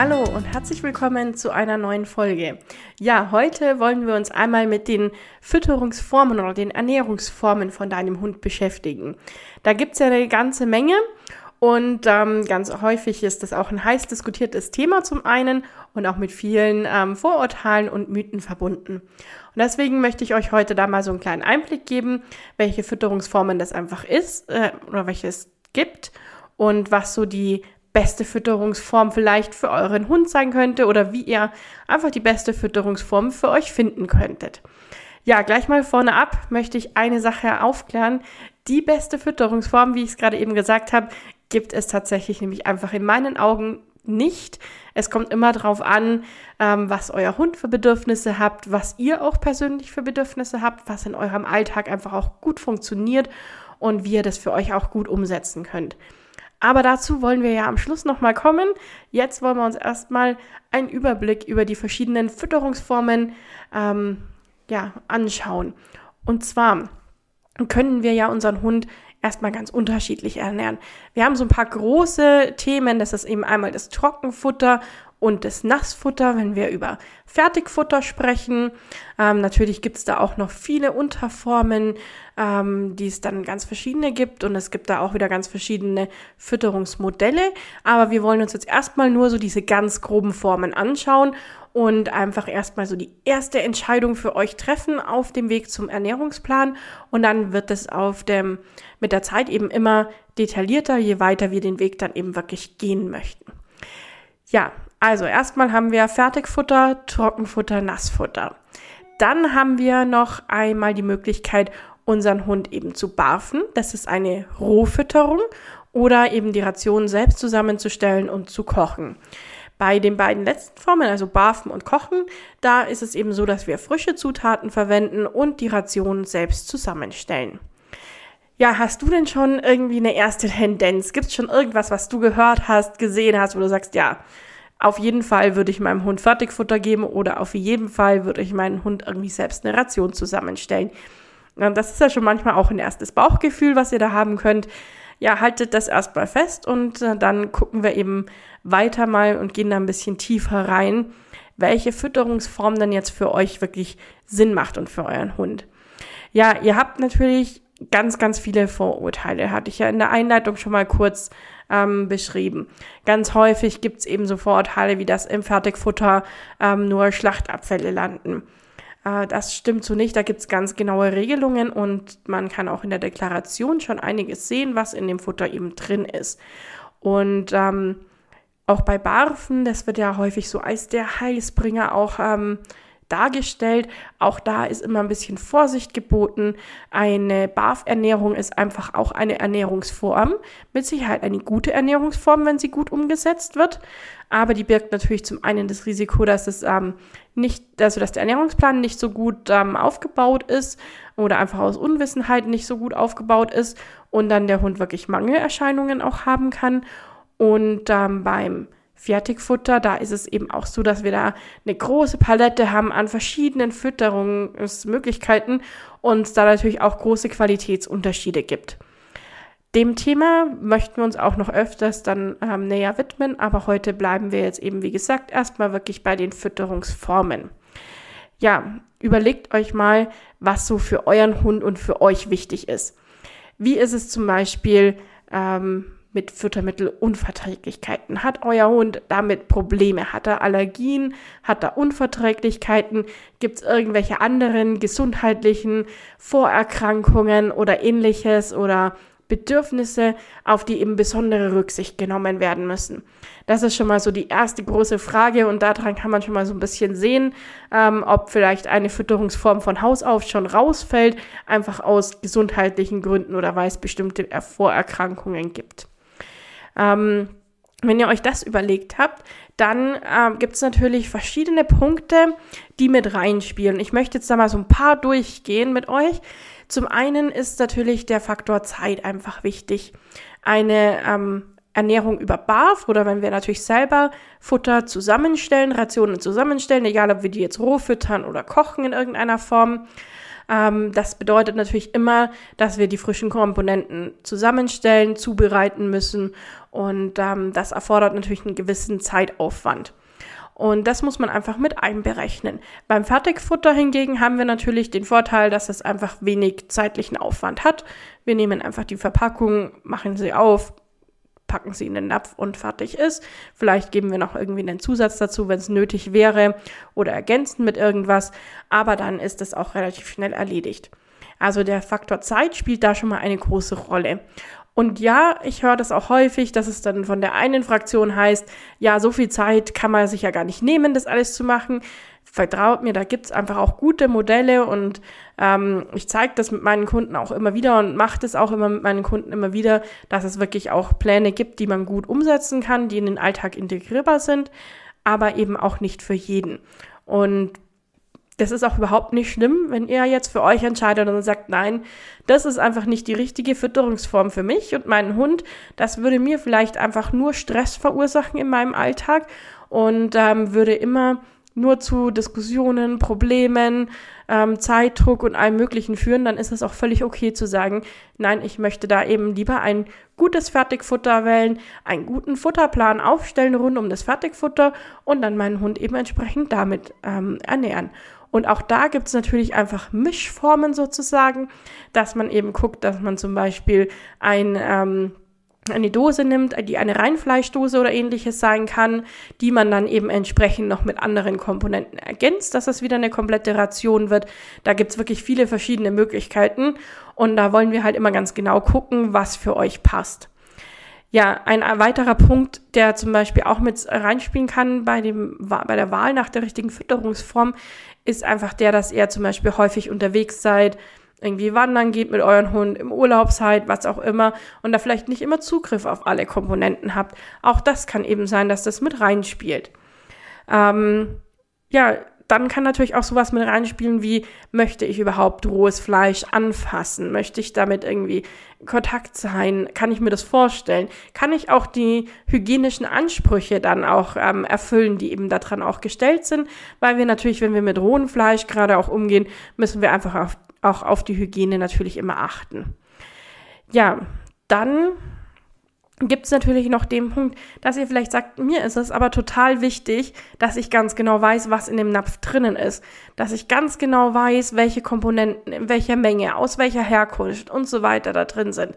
Hallo und herzlich willkommen zu einer neuen Folge. Ja, heute wollen wir uns einmal mit den Fütterungsformen oder den Ernährungsformen von deinem Hund beschäftigen. Da gibt es ja eine ganze Menge und ähm, ganz häufig ist das auch ein heiß diskutiertes Thema zum einen und auch mit vielen ähm, Vorurteilen und Mythen verbunden. Und deswegen möchte ich euch heute da mal so einen kleinen Einblick geben, welche Fütterungsformen das einfach ist äh, oder welche es gibt und was so die beste Fütterungsform vielleicht für euren Hund sein könnte oder wie ihr einfach die beste Fütterungsform für euch finden könntet. Ja, gleich mal vorne ab möchte ich eine Sache aufklären. Die beste Fütterungsform, wie ich es gerade eben gesagt habe, gibt es tatsächlich nämlich einfach in meinen Augen nicht. Es kommt immer darauf an, ähm, was euer Hund für Bedürfnisse habt, was ihr auch persönlich für Bedürfnisse habt, was in eurem Alltag einfach auch gut funktioniert und wie ihr das für euch auch gut umsetzen könnt. Aber dazu wollen wir ja am Schluss nochmal kommen. Jetzt wollen wir uns erstmal einen Überblick über die verschiedenen Fütterungsformen ähm, ja, anschauen. Und zwar können wir ja unseren Hund erstmal ganz unterschiedlich ernähren. Wir haben so ein paar große Themen, das ist eben einmal das Trockenfutter und das Nassfutter, wenn wir über Fertigfutter sprechen. Ähm, natürlich gibt es da auch noch viele Unterformen, ähm, die es dann ganz verschiedene gibt und es gibt da auch wieder ganz verschiedene Fütterungsmodelle. Aber wir wollen uns jetzt erstmal nur so diese ganz groben Formen anschauen und einfach erstmal so die erste Entscheidung für euch treffen auf dem Weg zum Ernährungsplan und dann wird es auf dem mit der Zeit eben immer detaillierter, je weiter wir den Weg dann eben wirklich gehen möchten. Ja, also erstmal haben wir Fertigfutter, Trockenfutter, Nassfutter. Dann haben wir noch einmal die Möglichkeit, unseren Hund eben zu barfen. Das ist eine Rohfütterung oder eben die Ration selbst zusammenzustellen und zu kochen. Bei den beiden letzten Formen, also Barfen und Kochen, da ist es eben so, dass wir frische Zutaten verwenden und die Ration selbst zusammenstellen. Ja, hast du denn schon irgendwie eine erste Tendenz? Gibt es schon irgendwas, was du gehört hast, gesehen hast, wo du sagst, ja, auf jeden Fall würde ich meinem Hund Fertigfutter geben oder auf jeden Fall würde ich meinen Hund irgendwie selbst eine Ration zusammenstellen. Das ist ja schon manchmal auch ein erstes Bauchgefühl, was ihr da haben könnt. Ja, haltet das erstmal fest und äh, dann gucken wir eben weiter mal und gehen da ein bisschen tiefer rein, welche Fütterungsform dann jetzt für euch wirklich Sinn macht und für euren Hund. Ja, ihr habt natürlich ganz, ganz viele Vorurteile, hatte ich ja in der Einleitung schon mal kurz ähm, beschrieben. Ganz häufig gibt es eben so Vorurteile, wie dass im Fertigfutter ähm, nur Schlachtabfälle landen. Äh, das stimmt so nicht. Da gibt es ganz genaue Regelungen und man kann auch in der Deklaration schon einiges sehen, was in dem Futter eben drin ist. Und ähm, auch bei Barfen, das wird ja häufig so als der Heilsbringer auch ähm, dargestellt. Auch da ist immer ein bisschen Vorsicht geboten. Eine BAF-Ernährung ist einfach auch eine Ernährungsform. Mit Sicherheit eine gute Ernährungsform, wenn sie gut umgesetzt wird. Aber die birgt natürlich zum einen das Risiko, dass es ähm, nicht, also dass der Ernährungsplan nicht so gut ähm, aufgebaut ist oder einfach aus Unwissenheit nicht so gut aufgebaut ist und dann der Hund wirklich Mangelerscheinungen auch haben kann. Und ähm, beim Fertigfutter, da ist es eben auch so, dass wir da eine große Palette haben an verschiedenen Fütterungsmöglichkeiten und es da natürlich auch große Qualitätsunterschiede gibt. Dem Thema möchten wir uns auch noch öfters dann ähm, näher widmen, aber heute bleiben wir jetzt eben, wie gesagt, erstmal wirklich bei den Fütterungsformen. Ja, überlegt euch mal, was so für euren Hund und für euch wichtig ist. Wie ist es zum Beispiel ähm, mit Futtermittelunverträglichkeiten? Hat euer Hund damit Probleme? Hat er Allergien? Hat er Unverträglichkeiten? Gibt es irgendwelche anderen gesundheitlichen Vorerkrankungen oder ähnliches oder Bedürfnisse, auf die eben besondere Rücksicht genommen werden müssen? Das ist schon mal so die erste große Frage und daran kann man schon mal so ein bisschen sehen, ähm, ob vielleicht eine Fütterungsform von Haus auf schon rausfällt, einfach aus gesundheitlichen Gründen oder weil es bestimmte Vorerkrankungen gibt. Ähm, wenn ihr euch das überlegt habt, dann äh, gibt es natürlich verschiedene Punkte, die mit reinspielen. Ich möchte jetzt da mal so ein paar durchgehen mit euch. Zum einen ist natürlich der Faktor Zeit einfach wichtig. Eine ähm, Ernährung über BAF oder wenn wir natürlich selber Futter zusammenstellen, Rationen zusammenstellen, egal ob wir die jetzt roh füttern oder kochen in irgendeiner Form. Ähm, das bedeutet natürlich immer, dass wir die frischen Komponenten zusammenstellen, zubereiten müssen und ähm, das erfordert natürlich einen gewissen Zeitaufwand. Und das muss man einfach mit einberechnen. Beim Fertigfutter hingegen haben wir natürlich den Vorteil, dass es einfach wenig zeitlichen Aufwand hat. Wir nehmen einfach die Verpackung, machen sie auf, packen sie in den Napf und fertig ist. Vielleicht geben wir noch irgendwie einen Zusatz dazu, wenn es nötig wäre oder ergänzen mit irgendwas. Aber dann ist es auch relativ schnell erledigt. Also der Faktor Zeit spielt da schon mal eine große Rolle. Und ja, ich höre das auch häufig, dass es dann von der einen Fraktion heißt, ja, so viel Zeit kann man sich ja gar nicht nehmen, das alles zu machen. Vertraut mir, da gibt's einfach auch gute Modelle und ähm, ich zeige das mit meinen Kunden auch immer wieder und mache das auch immer mit meinen Kunden immer wieder, dass es wirklich auch Pläne gibt, die man gut umsetzen kann, die in den Alltag integrierbar sind, aber eben auch nicht für jeden. Und das ist auch überhaupt nicht schlimm, wenn ihr jetzt für euch entscheidet und sagt, nein, das ist einfach nicht die richtige Fütterungsform für mich und meinen Hund. Das würde mir vielleicht einfach nur Stress verursachen in meinem Alltag und ähm, würde immer nur zu Diskussionen, Problemen, ähm, Zeitdruck und allem Möglichen führen, dann ist es auch völlig okay zu sagen, nein, ich möchte da eben lieber ein gutes Fertigfutter wählen, einen guten Futterplan aufstellen rund um das Fertigfutter und dann meinen Hund eben entsprechend damit ähm, ernähren. Und auch da gibt es natürlich einfach Mischformen sozusagen, dass man eben guckt, dass man zum Beispiel ein ähm, eine Dose nimmt, die eine Reinfleischdose oder ähnliches sein kann, die man dann eben entsprechend noch mit anderen Komponenten ergänzt, dass es wieder eine komplette Ration wird. Da gibt's wirklich viele verschiedene Möglichkeiten und da wollen wir halt immer ganz genau gucken, was für euch passt. Ja, ein weiterer Punkt, der zum Beispiel auch mit reinspielen kann bei, dem, bei der Wahl nach der richtigen Fütterungsform, ist einfach der, dass ihr zum Beispiel häufig unterwegs seid, irgendwie wandern geht mit euren Hund, im Urlaub seid, was auch immer, und da vielleicht nicht immer Zugriff auf alle Komponenten habt. Auch das kann eben sein, dass das mit reinspielt. Ähm, ja, dann kann natürlich auch sowas mit reinspielen wie, möchte ich überhaupt rohes Fleisch anfassen? Möchte ich damit irgendwie Kontakt sein? Kann ich mir das vorstellen? Kann ich auch die hygienischen Ansprüche dann auch ähm, erfüllen, die eben daran auch gestellt sind? Weil wir natürlich, wenn wir mit rohem Fleisch gerade auch umgehen, müssen wir einfach auf, auch auf die Hygiene natürlich immer achten. Ja, dann gibt es natürlich noch den Punkt, dass ihr vielleicht sagt, mir ist es aber total wichtig, dass ich ganz genau weiß, was in dem Napf drinnen ist. Dass ich ganz genau weiß, welche Komponenten, in welcher Menge, aus welcher Herkunft und so weiter da drin sind.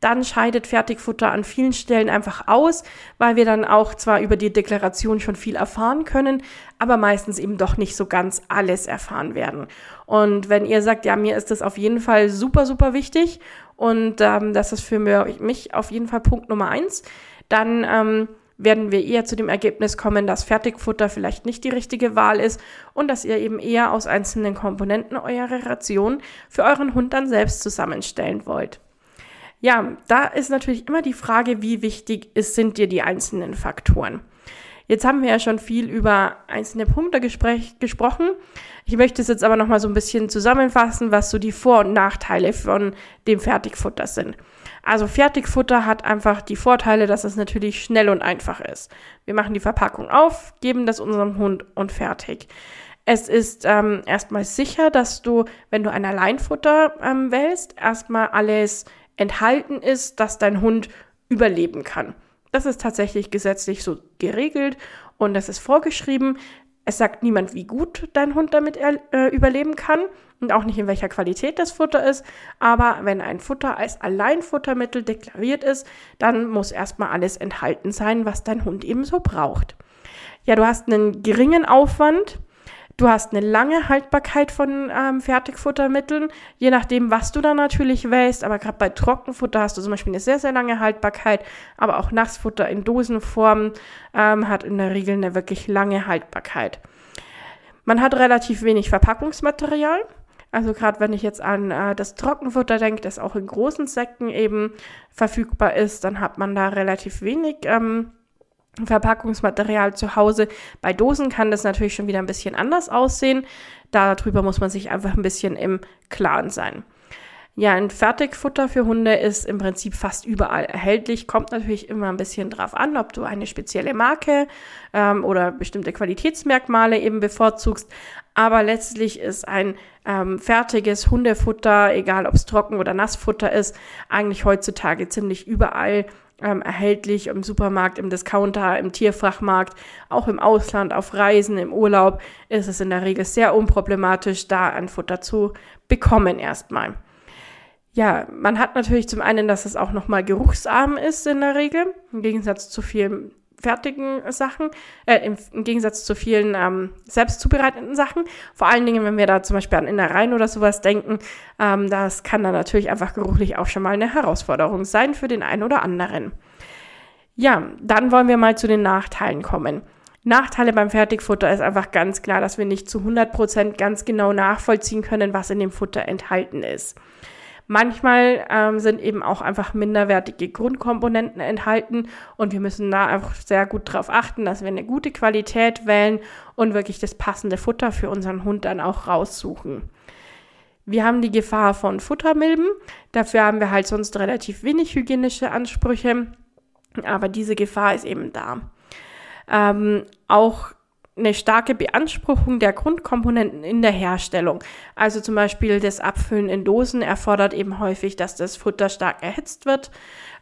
Dann scheidet Fertigfutter an vielen Stellen einfach aus, weil wir dann auch zwar über die Deklaration schon viel erfahren können, aber meistens eben doch nicht so ganz alles erfahren werden. Und wenn ihr sagt, ja, mir ist das auf jeden Fall super, super wichtig und ähm, das ist für mich auf jeden Fall Punkt Nummer eins. Dann ähm, werden wir eher zu dem Ergebnis kommen, dass Fertigfutter vielleicht nicht die richtige Wahl ist und dass ihr eben eher aus einzelnen Komponenten eure Ration für euren Hund dann selbst zusammenstellen wollt. Ja, da ist natürlich immer die Frage, wie wichtig ist, sind dir die einzelnen Faktoren. Jetzt haben wir ja schon viel über einzelne Punkte gesprochen. Ich möchte es jetzt aber nochmal so ein bisschen zusammenfassen, was so die Vor- und Nachteile von dem Fertigfutter sind. Also Fertigfutter hat einfach die Vorteile, dass es natürlich schnell und einfach ist. Wir machen die Verpackung auf, geben das unserem Hund und fertig. Es ist ähm, erstmal sicher, dass du, wenn du ein Alleinfutter ähm, wählst, erstmal alles enthalten ist, dass dein Hund überleben kann. Das ist tatsächlich gesetzlich so geregelt und das ist vorgeschrieben. Es sagt niemand, wie gut dein Hund damit äh, überleben kann und auch nicht in welcher Qualität das Futter ist. Aber wenn ein Futter als Alleinfuttermittel deklariert ist, dann muss erstmal alles enthalten sein, was dein Hund eben so braucht. Ja, du hast einen geringen Aufwand Du hast eine lange Haltbarkeit von ähm, Fertigfuttermitteln, je nachdem, was du da natürlich wählst. Aber gerade bei Trockenfutter hast du zum Beispiel eine sehr, sehr lange Haltbarkeit. Aber auch Nassfutter in Dosenform ähm, hat in der Regel eine wirklich lange Haltbarkeit. Man hat relativ wenig Verpackungsmaterial. Also gerade wenn ich jetzt an äh, das Trockenfutter denke, das auch in großen Säcken eben verfügbar ist, dann hat man da relativ wenig ähm, Verpackungsmaterial zu Hause. Bei Dosen kann das natürlich schon wieder ein bisschen anders aussehen. Darüber muss man sich einfach ein bisschen im Klaren sein. Ja, ein Fertigfutter für Hunde ist im Prinzip fast überall erhältlich. Kommt natürlich immer ein bisschen drauf an, ob du eine spezielle Marke ähm, oder bestimmte Qualitätsmerkmale eben bevorzugst. Aber letztlich ist ein ähm, fertiges Hundefutter, egal ob es Trocken- oder Nassfutter ist, eigentlich heutzutage ziemlich überall ähm, erhältlich im Supermarkt, im Discounter, im Tierfachmarkt, auch im Ausland, auf Reisen, im Urlaub ist es in der Regel sehr unproblematisch, da ein Futter zu bekommen erstmal. Ja, man hat natürlich zum einen, dass es auch nochmal geruchsarm ist in der Regel, im Gegensatz zu vielen fertigen Sachen, äh, im, im, Gegensatz zu vielen ähm, selbst zubereiteten Sachen. Vor allen Dingen, wenn wir da zum Beispiel an Innereien oder sowas denken, ähm, das kann dann natürlich einfach geruchlich auch schon mal eine Herausforderung sein für den einen oder anderen. Ja, dann wollen wir mal zu den Nachteilen kommen. Nachteile beim Fertigfutter ist einfach ganz klar, dass wir nicht zu 100% ganz genau nachvollziehen können, was in dem Futter enthalten ist. Manchmal ähm, sind eben auch einfach minderwertige Grundkomponenten enthalten und wir müssen da einfach sehr gut darauf achten, dass wir eine gute Qualität wählen und wirklich das passende Futter für unseren Hund dann auch raussuchen. Wir haben die Gefahr von Futtermilben. Dafür haben wir halt sonst relativ wenig hygienische Ansprüche. Aber diese Gefahr ist eben da. Ähm, auch eine starke Beanspruchung der Grundkomponenten in der Herstellung. Also zum Beispiel das Abfüllen in Dosen erfordert eben häufig, dass das Futter stark erhitzt wird.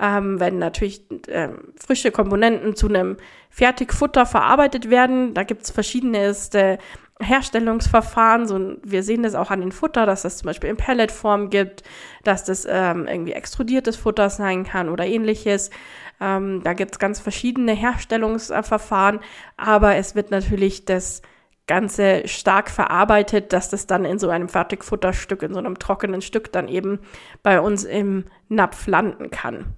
Ähm, wenn natürlich ähm, frische Komponenten zu einem Fertigfutter verarbeitet werden, da gibt es verschiedenste Herstellungsverfahren. So, wir sehen das auch an den Futter, dass das zum Beispiel in Pelletform gibt, dass das ähm, irgendwie extrudiertes Futter sein kann oder ähnliches. Ähm, da gibt es ganz verschiedene Herstellungsverfahren, aber es wird natürlich das Ganze stark verarbeitet, dass das dann in so einem Fertigfutterstück, in so einem trockenen Stück dann eben bei uns im Napf landen kann.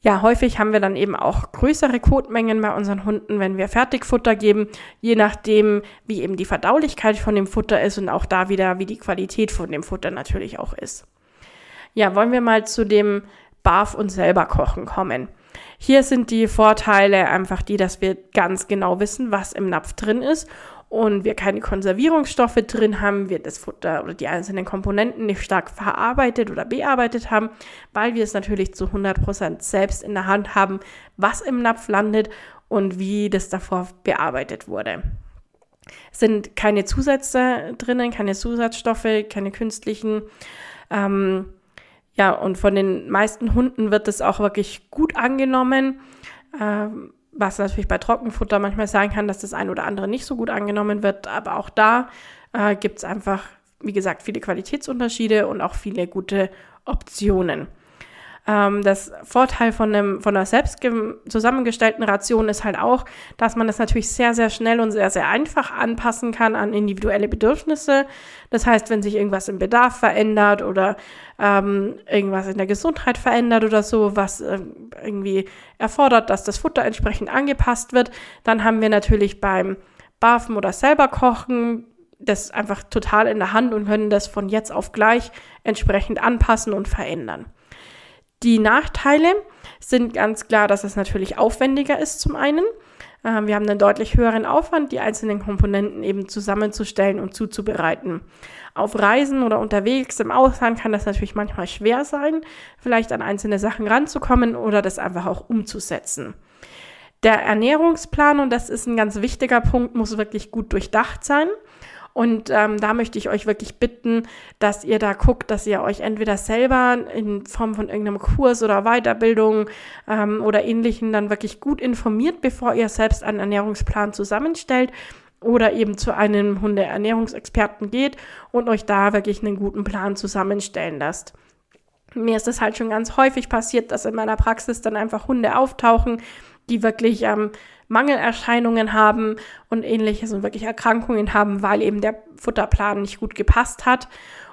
Ja, häufig haben wir dann eben auch größere Kotmengen bei unseren Hunden, wenn wir Fertigfutter geben, je nachdem, wie eben die Verdaulichkeit von dem Futter ist und auch da wieder, wie die Qualität von dem Futter natürlich auch ist. Ja, wollen wir mal zu dem Barf und selber kochen kommen. Hier sind die Vorteile einfach die, dass wir ganz genau wissen, was im Napf drin ist und wir keine Konservierungsstoffe drin haben, wir das Futter oder die einzelnen Komponenten nicht stark verarbeitet oder bearbeitet haben, weil wir es natürlich zu 100% selbst in der Hand haben, was im Napf landet und wie das davor bearbeitet wurde. Es sind keine Zusätze drinnen, keine Zusatzstoffe, keine künstlichen. Ähm, ja, und von den meisten Hunden wird es auch wirklich gut angenommen. Ähm, was natürlich bei Trockenfutter manchmal sein kann, dass das ein oder andere nicht so gut angenommen wird. Aber auch da äh, gibt es einfach, wie gesagt, viele Qualitätsunterschiede und auch viele gute Optionen. Ähm, das Vorteil von, einem, von einer selbst zusammengestellten Ration ist halt auch, dass man das natürlich sehr, sehr schnell und sehr, sehr einfach anpassen kann an individuelle Bedürfnisse. Das heißt, wenn sich irgendwas im Bedarf verändert oder ähm, irgendwas in der Gesundheit verändert oder so, was äh, irgendwie erfordert, dass das Futter entsprechend angepasst wird, dann haben wir natürlich beim Barfen oder selber kochen das einfach total in der Hand und können das von jetzt auf gleich entsprechend anpassen und verändern. Die Nachteile sind ganz klar, dass es natürlich aufwendiger ist zum einen. Ähm, wir haben einen deutlich höheren Aufwand, die einzelnen Komponenten eben zusammenzustellen und zuzubereiten. Auf Reisen oder unterwegs im Ausland kann das natürlich manchmal schwer sein, vielleicht an einzelne Sachen ranzukommen oder das einfach auch umzusetzen. Der Ernährungsplan, und das ist ein ganz wichtiger Punkt, muss wirklich gut durchdacht sein. Und ähm, da möchte ich euch wirklich bitten, dass ihr da guckt, dass ihr euch entweder selber in Form von irgendeinem Kurs oder Weiterbildung ähm, oder ähnlichen dann wirklich gut informiert, bevor ihr selbst einen Ernährungsplan zusammenstellt oder eben zu einem Hundeernährungsexperten geht und euch da wirklich einen guten Plan zusammenstellen lasst. Mir ist das halt schon ganz häufig passiert, dass in meiner Praxis dann einfach Hunde auftauchen, die wirklich ähm, Mangelerscheinungen haben und ähnliches und wirklich Erkrankungen haben, weil eben der Futterplan nicht gut gepasst hat.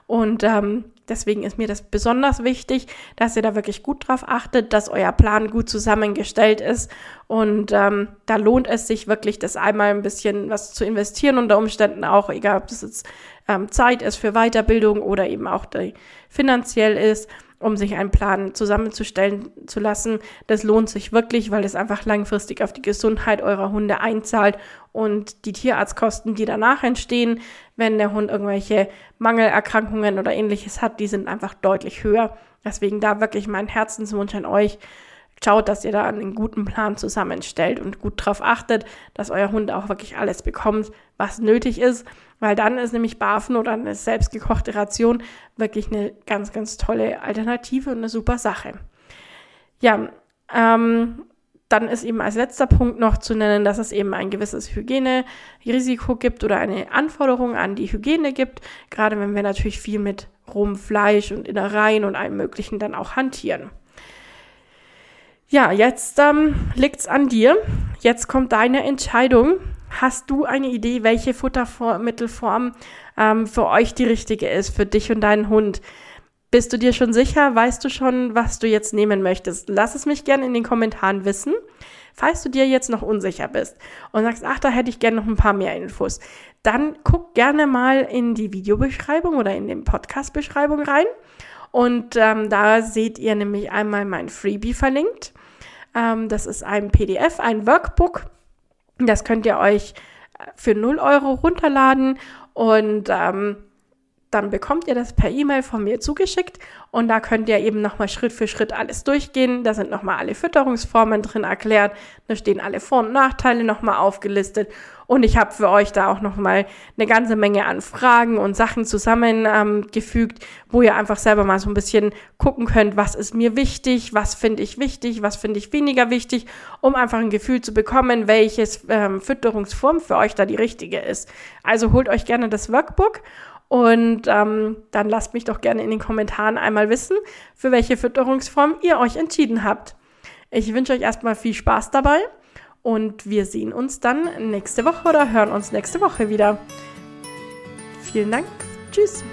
Und ähm, deswegen ist mir das besonders wichtig, dass ihr da wirklich gut drauf achtet, dass euer Plan gut zusammengestellt ist. Und ähm, da lohnt es sich wirklich, das einmal ein bisschen was zu investieren, unter Umständen auch, egal ob das jetzt ähm, Zeit ist für Weiterbildung oder eben auch die finanziell ist. Um sich einen Plan zusammenzustellen zu lassen. Das lohnt sich wirklich, weil es einfach langfristig auf die Gesundheit eurer Hunde einzahlt und die Tierarztkosten, die danach entstehen, wenn der Hund irgendwelche Mangelerkrankungen oder ähnliches hat, die sind einfach deutlich höher. Deswegen da wirklich mein Herzenswunsch an euch. Schaut, dass ihr da einen guten Plan zusammenstellt und gut darauf achtet, dass euer Hund auch wirklich alles bekommt, was nötig ist, weil dann ist nämlich Barfen oder eine selbstgekochte Ration wirklich eine ganz, ganz tolle Alternative und eine super Sache. Ja, ähm, dann ist eben als letzter Punkt noch zu nennen, dass es eben ein gewisses Hygienerisiko gibt oder eine Anforderung an die Hygiene gibt, gerade wenn wir natürlich viel mit rohem Fleisch und Innereien und allem Möglichen dann auch hantieren. Ja, jetzt ähm, liegt's an dir. Jetzt kommt deine Entscheidung. Hast du eine Idee, welche Futtermittelform ähm, für euch die richtige ist, für dich und deinen Hund? Bist du dir schon sicher? Weißt du schon, was du jetzt nehmen möchtest? Lass es mich gerne in den Kommentaren wissen. Falls du dir jetzt noch unsicher bist und sagst, ach, da hätte ich gerne noch ein paar mehr Infos, dann guck gerne mal in die Videobeschreibung oder in den Podcast-Beschreibung rein. Und ähm, da seht ihr nämlich einmal mein Freebie verlinkt. Ähm, das ist ein PDF, ein Workbook. Das könnt ihr euch für 0 Euro runterladen und ähm, dann bekommt ihr das per E-Mail von mir zugeschickt und da könnt ihr eben nochmal Schritt für Schritt alles durchgehen. Da sind nochmal alle Fütterungsformen drin erklärt, da stehen alle Vor- und Nachteile nochmal aufgelistet und ich habe für euch da auch nochmal eine ganze Menge an Fragen und Sachen zusammengefügt, ähm, wo ihr einfach selber mal so ein bisschen gucken könnt, was ist mir wichtig, was finde ich wichtig, was finde ich weniger wichtig, um einfach ein Gefühl zu bekommen, welches ähm, Fütterungsform für euch da die richtige ist. Also holt euch gerne das Workbook und ähm, dann lasst mich doch gerne in den Kommentaren einmal wissen, für welche Fütterungsform ihr euch entschieden habt. Ich wünsche euch erstmal viel Spaß dabei und wir sehen uns dann nächste Woche oder hören uns nächste Woche wieder. Vielen Dank. Tschüss.